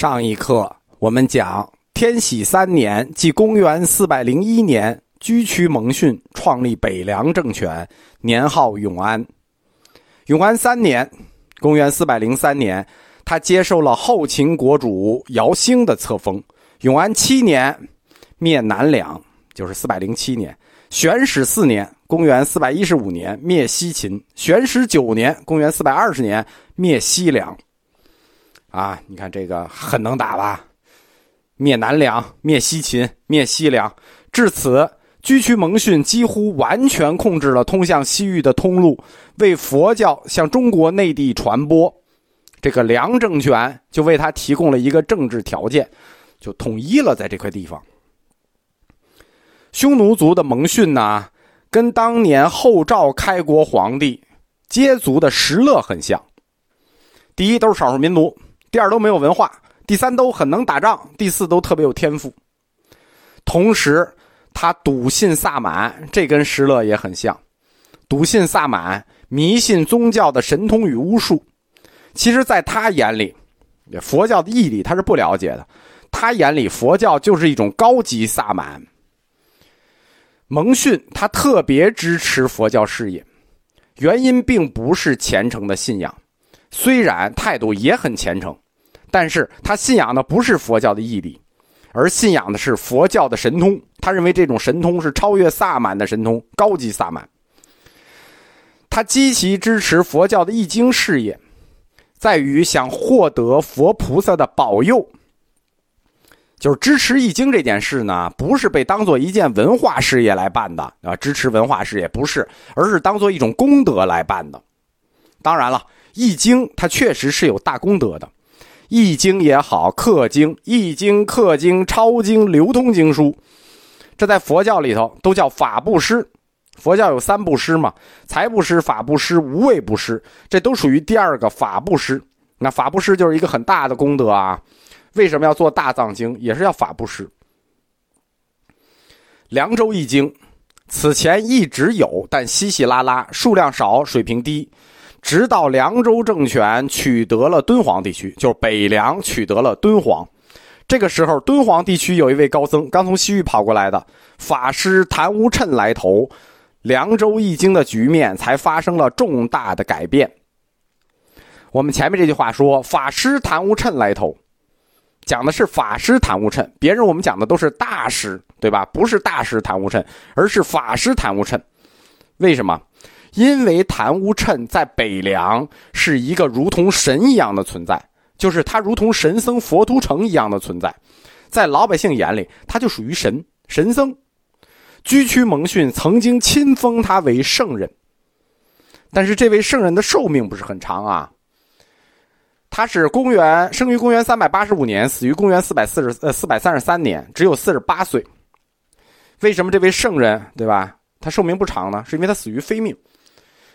上一课我们讲天禧三年，即公元四百零一年，居屈蒙逊创立北凉政权，年号永安。永安三年，公元四百零三年，他接受了后秦国主姚兴的册封。永安七年，灭南梁，就是四百零七年。玄始四年，公元四百一十五年，灭西秦。玄始九年，公元四百二十年，灭西凉。啊，你看这个很能打吧？灭南梁，灭西秦，灭西凉。至此，居屈蒙逊几乎完全控制了通向西域的通路，为佛教向中国内地传播。这个梁政权就为他提供了一个政治条件，就统一了在这块地方。匈奴族的蒙逊呢，跟当年后赵开国皇帝羯族的石勒很像。第一，都是少数民族。第二都没有文化，第三都很能打仗，第四都特别有天赋。同时，他笃信萨满，这跟石勒也很像。笃信萨满，迷信宗教的神通与巫术。其实，在他眼里，佛教的义理他是不了解的。他眼里，佛教就是一种高级萨满。蒙逊他特别支持佛教事业，原因并不是虔诚的信仰。虽然态度也很虔诚，但是他信仰的不是佛教的义理，而信仰的是佛教的神通。他认为这种神通是超越萨满的神通，高级萨满。他积极支持佛教的易经事业，在于想获得佛菩萨的保佑。就是支持易经这件事呢，不是被当做一件文化事业来办的啊，支持文化事业不是，而是当做一种功德来办的。当然了。易经它确实是有大功德的，易经也好，刻经、易经、刻经、抄经、流通经书，这在佛教里头都叫法布施。佛教有三布施嘛，财布施、法布施、无畏布施，这都属于第二个法布施。那法布施就是一个很大的功德啊。为什么要做大藏经？也是要法布施。凉州易经此前一直有，但稀稀拉拉，数量少，水平低。直到凉州政权取得了敦煌地区，就是北凉取得了敦煌。这个时候，敦煌地区有一位高僧刚从西域跑过来的法师谭无趁来投，凉州易经的局面才发生了重大的改变。我们前面这句话说法师谭无趁来投，讲的是法师谭无趁，别人我们讲的都是大师，对吧？不是大师谭无趁，而是法师谭无趁。为什么？因为谭无趁在北凉是一个如同神一样的存在，就是他如同神僧佛图澄一样的存在，在老百姓眼里，他就属于神神僧。居屈蒙逊曾经亲封他为圣人，但是这位圣人的寿命不是很长啊。他是公元生于公元三百八十五年，死于公元四百四十呃四百三十三年，只有四十八岁。为什么这位圣人对吧？他寿命不长呢？是因为他死于非命。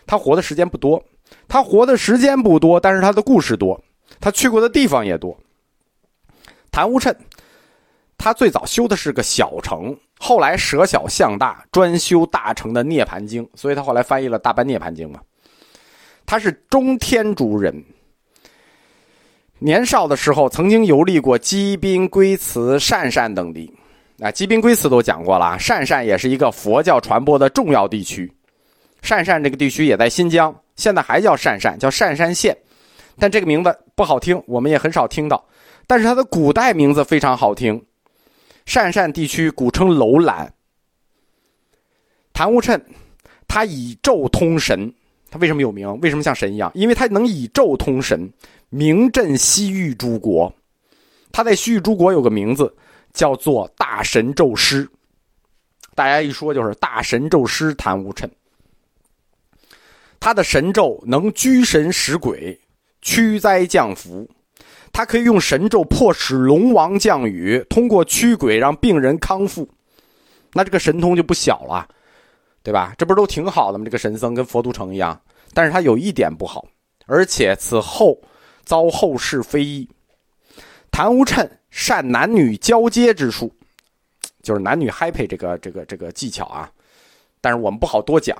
他活的时间不多，他活的时间不多，但是他的故事多，他去过的地方也多。谭无趁，他最早修的是个小城，后来舍小向大，专修大乘的涅盘经，所以他后来翻译了《大般涅盘经》嘛。他是中天竺人，年少的时候曾经游历过积宾、龟兹、鄯善等地，啊，积宾、龟兹都讲过了，鄯善也是一个佛教传播的重要地区。鄯善这个地区也在新疆，现在还叫鄯善，叫鄯善县，但这个名字不好听，我们也很少听到。但是它的古代名字非常好听，鄯善地区古称楼兰。谭无趁，他以咒通神，他为什么有名？为什么像神一样？因为他能以咒通神，名震西域诸国。他在西域诸国有个名字，叫做大神咒师。大家一说就是大神咒师谭无趁。他的神咒能拘神使鬼，驱灾降福。他可以用神咒迫使龙王降雨，通过驱鬼让病人康复。那这个神通就不小了，对吧？这不是都挺好的吗？这个神僧跟佛都城一样，但是他有一点不好，而且此后遭后世非议。谭无趁善男女交接之术，就是男女嗨配这个这个这个技巧啊，但是我们不好多讲。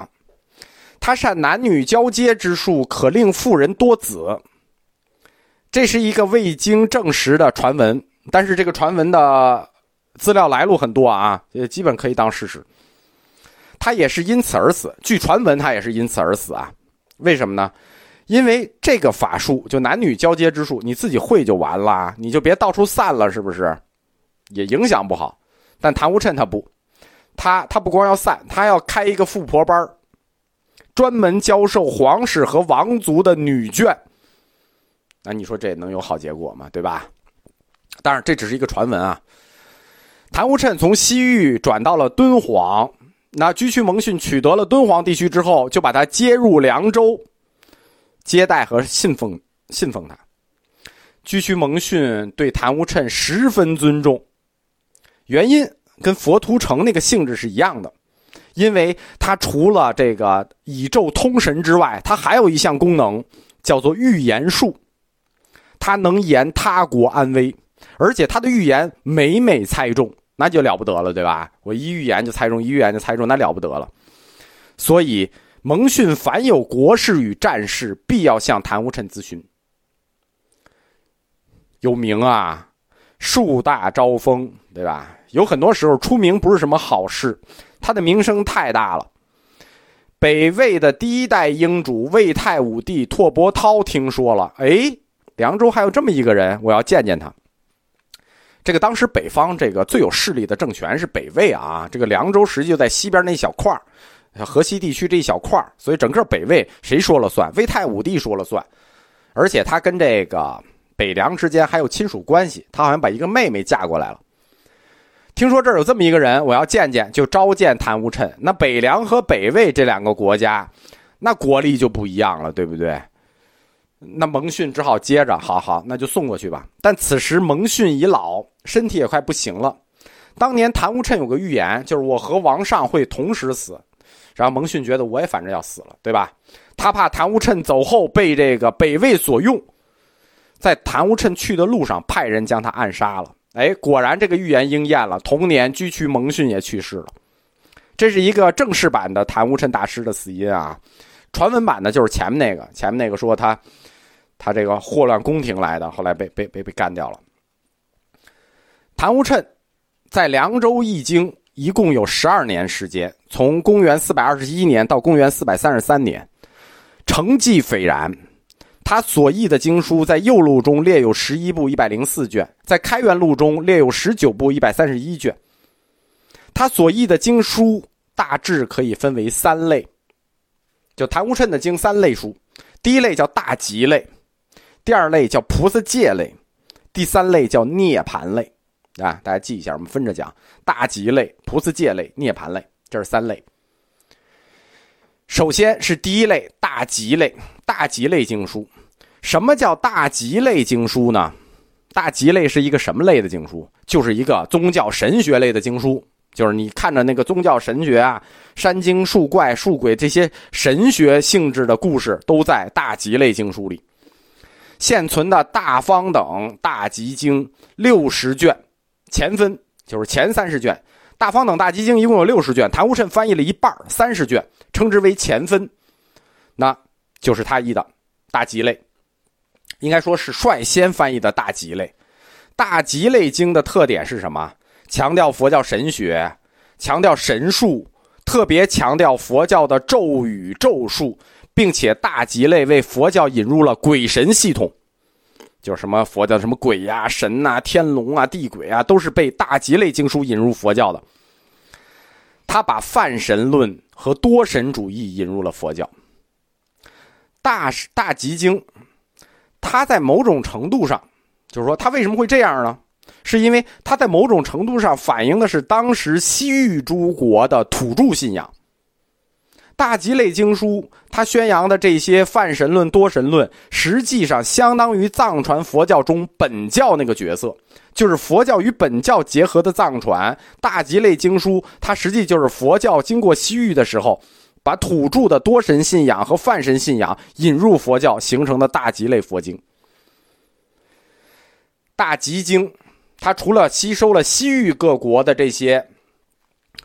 他善男女交接之术，可令妇人多子。这是一个未经证实的传闻，但是这个传闻的资料来路很多啊，也基本可以当事实。他也是因此而死，据传闻他也是因此而死啊？为什么呢？因为这个法术就男女交接之术，你自己会就完了，你就别到处散了，是不是？也影响不好。但谭无趁他不，他他不光要散，他要开一个富婆班专门教授皇室和王族的女眷。那你说这能有好结果吗？对吧？当然这只是一个传闻啊。谭无趁从西域转到了敦煌，那居屈蒙逊取得了敦煌地区之后，就把他接入凉州。接待和信奉信奉他，居屈蒙逊对谭无趁十分尊重，原因跟佛图澄那个性质是一样的，因为他除了这个宇宙通神之外，他还有一项功能叫做预言术，他能言他国安危，而且他的预言每每猜中，那就了不得了，对吧？我一预言就猜中，一预言就猜中，那了不得了，所以。蒙逊凡有国事与战事，必要向谭无趁咨询。有名啊，树大招风，对吧？有很多时候出名不是什么好事，他的名声太大了。北魏的第一代英主魏太武帝拓跋焘听说了，哎，凉州还有这么一个人，我要见见他。这个当时北方这个最有势力的政权是北魏啊，这个凉州实际就在西边那小块。河西地区这一小块所以整个北魏谁说了算？魏太武帝说了算，而且他跟这个北凉之间还有亲属关系，他好像把一个妹妹嫁过来了。听说这儿有这么一个人，我要见见，就召见谭无趁。那北凉和北魏这两个国家，那国力就不一样了，对不对？那蒙逊只好接着，好好，那就送过去吧。但此时蒙逊已老，身体也快不行了。当年谭无趁有个预言，就是我和王上会同时死。然后蒙逊觉得我也反正要死了，对吧？他怕谭无趁走后被这个北魏所用，在谭无趁去的路上派人将他暗杀了。哎，果然这个预言应验了。同年，居屈蒙逊也去世了。这是一个正式版的谭无趁大师的死因啊。传闻版的就是前面那个，前面那个说他他这个祸乱宫廷来的，后来被被被被干掉了。谭无趁在凉州译经。一共有十二年时间，从公元四百二十一年到公元四百三十三年，成绩斐然。他所译的经书在右录中列有十一部一百零四卷，在开元录中列有十九部一百三十一卷。他所译的经书大致可以分为三类，就谭无趁的经三类书。第一类叫大吉类，第二类叫菩萨戒类，第三类叫涅盘类。啊，大家记一下，我们分着讲：大吉类、菩萨戒类、涅盘类，这是三类。首先是第一类大吉类，大吉类经书。什么叫大吉类经书呢？大吉类是一个什么类的经书？就是一个宗教神学类的经书，就是你看着那个宗教神学啊，山精、树怪、树鬼这些神学性质的故事，都在大吉类经书里。现存的大方等大吉经六十卷。前分就是前三十卷，《大方等大集经》一共有六十卷，谭无趁翻译了一半三十卷，称之为前分，那就是他译的《大吉类》，应该说是率先翻译的《大吉类》。《大吉类经》的特点是什么？强调佛教神学，强调神术，特别强调佛教的咒语咒术，并且《大吉类》为佛教引入了鬼神系统。就什么佛教什么鬼呀、神呐、天龙啊、地鬼啊，都是被大吉类经书引入佛教的。他把泛神论和多神主义引入了佛教。大大吉经，它在某种程度上，就是说它为什么会这样呢？是因为它在某种程度上反映的是当时西域诸国的土著信仰。大吉类经书，它宣扬的这些泛神论、多神论，实际上相当于藏传佛教中本教那个角色，就是佛教与本教结合的藏传。大吉类经书，它实际就是佛教经过西域的时候，把土著的多神信仰和泛神信仰引入佛教形成的大吉类佛经。大吉经，它除了吸收了西域各国的这些。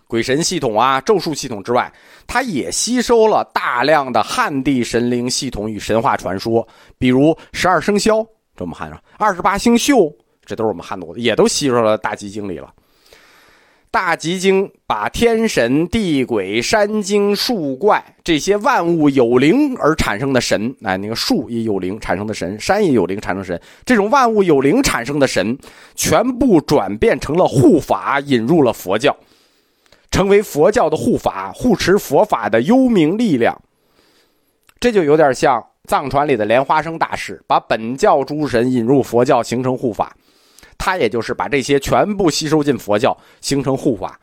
鬼神系统啊，咒术系统之外，它也吸收了大量的汉地神灵系统与神话传说，比如十二生肖，这我们汉上二十八星宿，这都是我们汉族的，也都吸收了《大集经》里了。大集经把天神、地鬼、山精、树怪这些万物有灵而产生的神，哎，那个树也有灵产生的神，山也有灵产生神，这种万物有灵产生的神，全部转变成了护法，引入了佛教，成为佛教的护法，护持佛法的幽冥力量。这就有点像藏传里的莲花生大师，把本教诸神引入佛教，形成护法。他也就是把这些全部吸收进佛教，形成护法，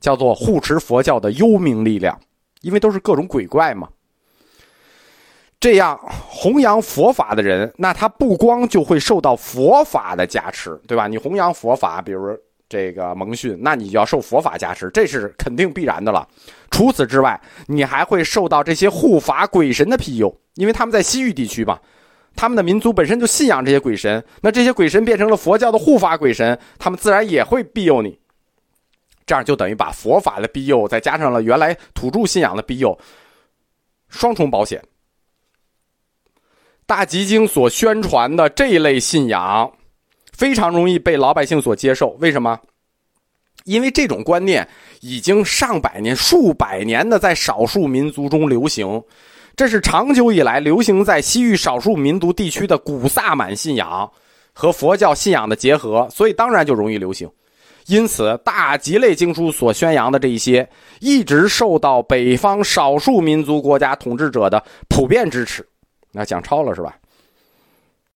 叫做护持佛教的幽冥力量，因为都是各种鬼怪嘛。这样弘扬佛法的人，那他不光就会受到佛法的加持，对吧？你弘扬佛法，比如这个蒙逊，那你就要受佛法加持，这是肯定必然的了。除此之外，你还会受到这些护法鬼神的庇佑，因为他们在西域地区嘛。他们的民族本身就信仰这些鬼神，那这些鬼神变成了佛教的护法鬼神，他们自然也会庇佑你。这样就等于把佛法的庇佑，再加上了原来土著信仰的庇佑，双重保险。大集经所宣传的这一类信仰，非常容易被老百姓所接受。为什么？因为这种观念已经上百年、数百年的在少数民族中流行。这是长久以来流行在西域少数民族地区的古萨满信仰和佛教信仰的结合，所以当然就容易流行。因此，大吉类经书所宣扬的这一些，一直受到北方少数民族国家统治者的普遍支持。那讲超了是吧？